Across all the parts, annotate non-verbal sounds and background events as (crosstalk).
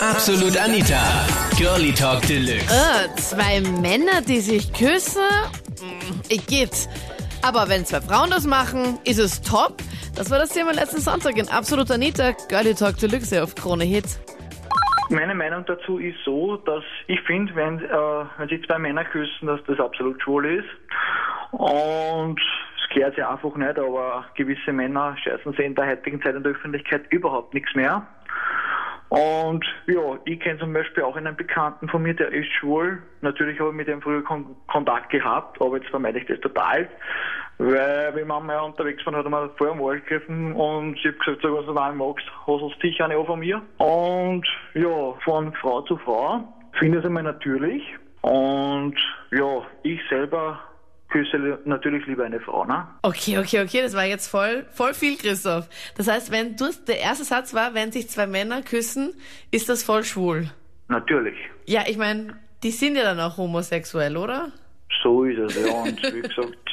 Absolut Anita. Girlie Talk Deluxe. Äh, zwei Männer, die sich küssen? Mm, Ich geht. Aber wenn zwei Frauen das machen, ist es top. Das war das Thema letzten Sonntag in Absolut Anita. Girlie Talk Deluxe auf Krone Hit. Meine Meinung dazu ist so, dass ich finde, wenn, äh, wenn sich zwei Männer küssen, dass das absolut schwul ist. Und es klärt sich einfach nicht, aber gewisse Männer scheißen sich in der heutigen Zeit in der Öffentlichkeit überhaupt nichts mehr. Und ja, ich kenne zum Beispiel auch einen Bekannten von mir, der ist schwul. Natürlich habe ich mit dem früher Kon Kontakt gehabt, aber jetzt vermeide ich das total. Weil, wenn wir mal unterwegs waren, hat er mir vor dem Arsch gegriffen und ich habe gesagt, sag, was du da magst, hast du sicher eine auch von mir. Und ja, von Frau zu Frau finde ich es einmal natürlich. Und ja, ich selber küsse li- natürlich lieber eine Frau, ne? Okay, okay, okay, das war jetzt voll, voll viel, Christoph. Das heißt, wenn du, der erste Satz war, wenn sich zwei Männer küssen, ist das voll schwul. Natürlich. Ja, ich meine, die sind ja dann auch homosexuell, oder? So ist es, ja. Und wie gesagt,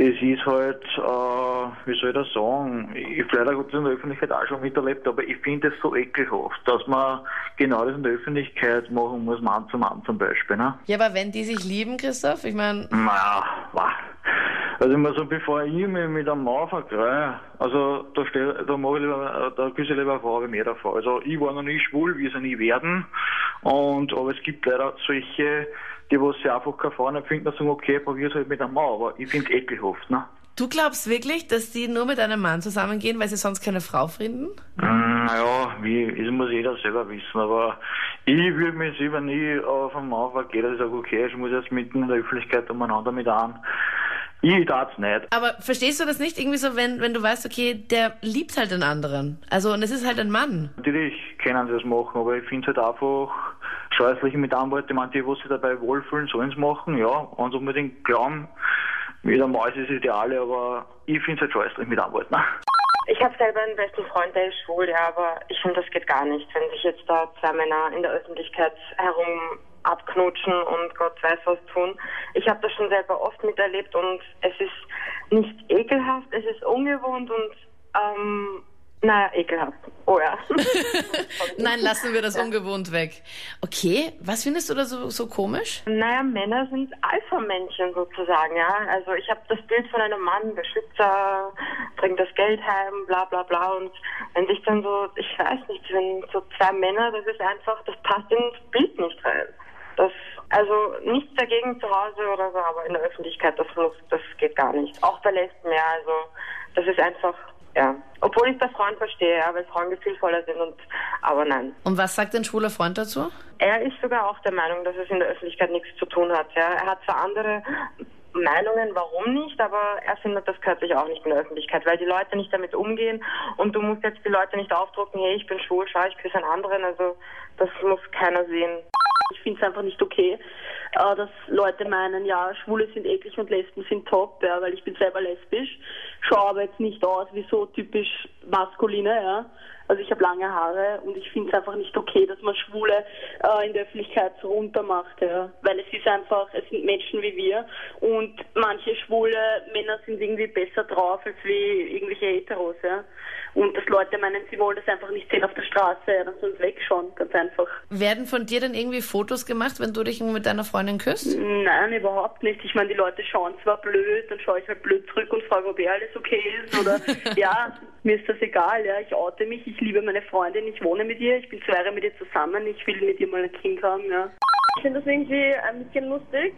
es ist halt, äh, wie soll ich das sagen, ich habe leider Gottes in der Öffentlichkeit auch schon miterlebt, aber ich finde es so ekelhaft, dass man genau das in der Öffentlichkeit machen muss, Mann zu Mann zum Beispiel. Ne? Ja, aber wenn die sich lieben, Christoph, ich meine, Naja. Also immer so, bevor ich mich mit einem Mann vergreife, also da, stell, da mache ich lieber, da küsse ich lieber eine Frau wie mehr Fall. Also ich war noch nie schwul, wir sind nie werden. Und aber es gibt leider solche, die was sie einfach keine Frau nicht finden und sagen, okay, probier's halt mit einem Mann, aber ich finde es ekelhaft, ne? du glaubst wirklich, dass die nur mit einem Mann zusammengehen, weil sie sonst keine Frau finden? Mm, Naja, wie, das muss jeder selber wissen, aber ich würde mich selber nie auf einen Mann vergehen, dass ich sage, okay, ich muss jetzt mitten in der Öffentlichkeit umeinander mit an. Ich tat's nicht. Aber verstehst du das nicht irgendwie so, wenn, wenn du weißt, okay, der liebt halt den anderen? Also, und es ist halt ein Mann. Natürlich können sie das machen, aber ich finde es halt einfach scheußlich mit Anwalt. Ich meine, die, was sich dabei wohlfühlen, sollen es machen, ja. Und unbedingt glauben, mit einem Maus ist Ideal, aber ich finde es halt scheußlich mit Anwalt. Ne? Ich habe selber einen besten Freund, der ist schwul, ja, aber ich finde, das geht gar nicht, wenn sich jetzt da zwei Männer in der Öffentlichkeit herum abknutschen und Gott weiß was tun. Ich habe das schon selber oft miterlebt und es ist nicht ekelhaft, es ist ungewohnt und ähm, naja, ekelhaft. Oh ja. (laughs) Nein, lassen wir das ungewohnt weg. Okay, was findest du da so, so komisch? Naja, Männer sind Alpha-Männchen sozusagen, ja. Also ich habe das Bild von einem Mann, Beschützer, bringt das Geld heim, bla bla bla. Und wenn sich dann so, ich weiß nicht, wenn so zwei Männer, das ist einfach, das passt ins Bild nicht rein. Das, also nichts dagegen zu Hause oder so, aber in der Öffentlichkeit, das muss, das geht gar nicht. Auch bei Lesben, ja, also das ist einfach, ja. Obwohl ich bei Frauen verstehe, ja, weil Frauen gefühlvoller sind und, aber nein. Und was sagt dein schwuler Freund dazu? Er ist sogar auch der Meinung, dass es in der Öffentlichkeit nichts zu tun hat. Ja. Er hat zwar andere Meinungen, warum nicht, aber er findet, das gehört sich auch nicht in der Öffentlichkeit, weil die Leute nicht damit umgehen und du musst jetzt die Leute nicht aufdrucken, hey, ich bin schwul, schau, ich küsse einen anderen, also das muss keiner sehen. Ich finde es einfach nicht okay, äh, dass Leute meinen, ja, Schwule sind eklig und Lesben sind top, ja, weil ich bin selber lesbisch, schaue aber jetzt nicht aus wie so typisch maskuline, ja. Also ich habe lange Haare und ich finde es einfach nicht okay, dass man Schwule äh, in der Öffentlichkeit so runtermacht, ja. Weil es ist einfach, es sind Menschen wie wir und manche schwule Männer sind irgendwie besser drauf als wie irgendwelche Heteros, ja. Und dass Leute meinen, sie wollen das einfach nicht sehen auf der Straße, ja, dann sollen sie wegschauen, ganz einfach. Werden von dir dann irgendwie Fotos gemacht, wenn du dich mit deiner Freundin küsst? Nein, überhaupt nicht. Ich meine, die Leute schauen zwar blöd, dann schaue ich halt blöd zurück und frage, ob eh alles okay ist. Oder (laughs) ja, mir ist das egal, ja. Ich oute mich, ich liebe meine Freundin, ich wohne mit ihr, ich bin zwei Jahre mit ihr zusammen, ich will mit ihr mal ein Kind haben, ja. Ich finde das irgendwie ein bisschen lustig,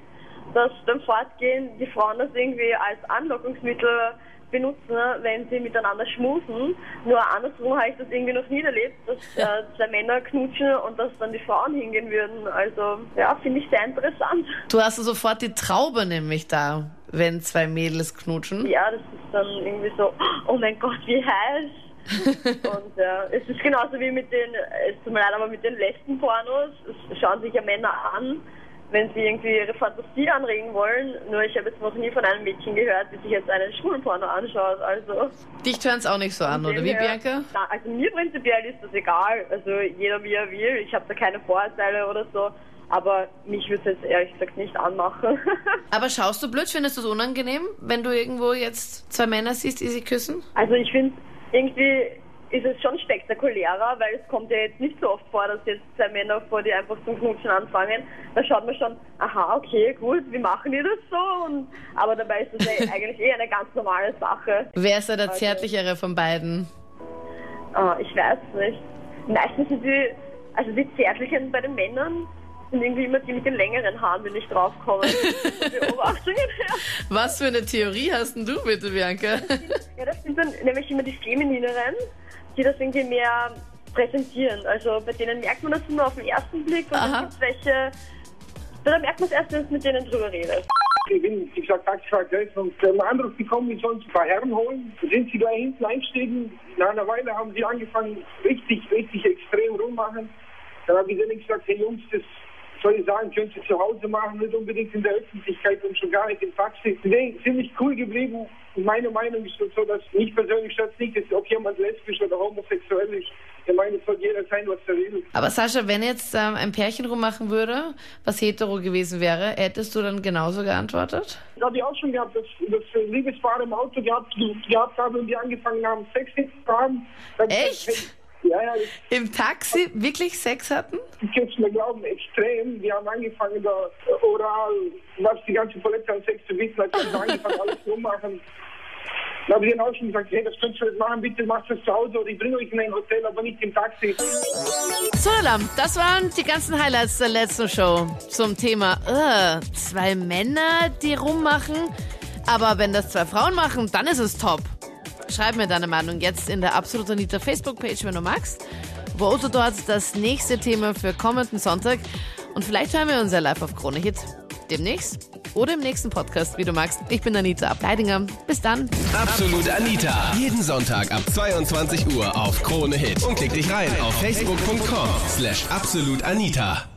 dass beim Fortgehen die Frauen das irgendwie als Anlockungsmittel benutzen, wenn sie miteinander schmusen. Nur andersrum habe ich das irgendwie noch nie erlebt, dass äh, zwei Männer knutschen und dass dann die Frauen hingehen würden. Also ja, finde ich sehr interessant. Du hast sofort die Traube nämlich da, wenn zwei Mädels knutschen. Ja, das ist dann irgendwie so, oh mein Gott, wie heiß. (laughs) und ja, es ist genauso wie mit den, es tut mir leid, aber mit den Lesben-Pornos, es schauen sich ja Männer an, wenn sie irgendwie ihre Fantasie anregen wollen. Nur ich habe jetzt noch nie von einem Mädchen gehört, die sich jetzt einen schwulen Porno anschaut. Also Dich hören's auch nicht so an, oder wie, Bianca? Na, also mir prinzipiell ist das egal. Also jeder wie er will. Ich habe da keine Vorurteile oder so. Aber mich würde es jetzt ehrlich gesagt nicht anmachen. (laughs) Aber schaust du blöd? Findest du es unangenehm, wenn du irgendwo jetzt zwei Männer siehst, die sich küssen? Also ich finde irgendwie ist es schon spektakulärer, weil es kommt ja jetzt nicht so oft vor, dass jetzt zwei Männer vor dir einfach zum Knutschen anfangen. Da schaut man schon, aha, okay, gut, wie machen die das so? Und, aber dabei ist das ja (laughs) eigentlich eh eine ganz normale Sache. Wer ist da der zärtlichere von beiden? Ah, ich weiß nicht. Meistens sind die, also die zärtlichen bei den Männern sind irgendwie immer die mit den längeren Haaren, wenn ich draufkomme. (laughs) Beobachtungen her. Was für eine Theorie hast denn du bitte, Bianca? Ja, das sind dann nämlich immer die Feminineren, die das irgendwie mehr präsentieren. Also bei denen merkt man das nur auf den ersten Blick und Aha. dann gibt es welche, da merkt man es erst, wenn man mit denen drüber redet. Ich bin, wie gesagt, Taxifahrer selbst und äh, einen Anruf bekommen, ich soll uns ein paar Herren holen. Da sind sie da hinten eingestiegen. Nach einer Weile haben sie angefangen, richtig, richtig extrem rummachen. Dann habe ich denen gesagt, hey Jungs, das soll ich sagen, könnt ihr zu Hause machen, nicht unbedingt in der Öffentlichkeit und schon gar nicht im Taxi. Sind ziemlich cool geblieben. Meine Meinung ist so, dass mich persönlich stört nicht, ist, ob jemand lesbisch oder homosexuell ist. Ich meine, es soll jeder sein, was er will. Aber Sascha, wenn jetzt ähm, ein Pärchen rummachen würde, was hetero gewesen wäre, hättest du dann genauso geantwortet? Das habe ich auch schon gehabt, dass, dass Liebespaare im Auto gehabt, gehabt haben und die angefangen haben, Sex zu haben. Echt? Ja, ja, Im Taxi wirklich Sex hatten? gibt's mir glauben extrem. Die haben angefangen, da oral, was die ganze Palette an Sex zu bieten, hat also angefangen, (laughs) alles zu machen. Da habe ich denen auch schon gesagt, hey, das könnt ihr nicht machen, bitte macht das zu Hause oder ich bringe euch in ein Hotel, aber nicht im Taxi. So, Alarm, das waren die ganzen Highlights der letzten Show zum Thema äh, zwei Männer, die rummachen. Aber wenn das zwei Frauen machen, dann ist es top. Schreib mir deine Meinung jetzt in der Absolut Anita Facebook-Page, wenn du magst. Vote dort das nächste Thema für kommenden Sonntag. Und vielleicht hören wir uns ja live auf Krone Hit. Demnächst oder im nächsten Podcast, wie du magst. Ich bin Anita Ableidinger. Bis dann. Absolut Anita. Jeden Sonntag ab 22 Uhr auf Krone Hit. Und klick dich rein auf facebook.com slash absolutanita.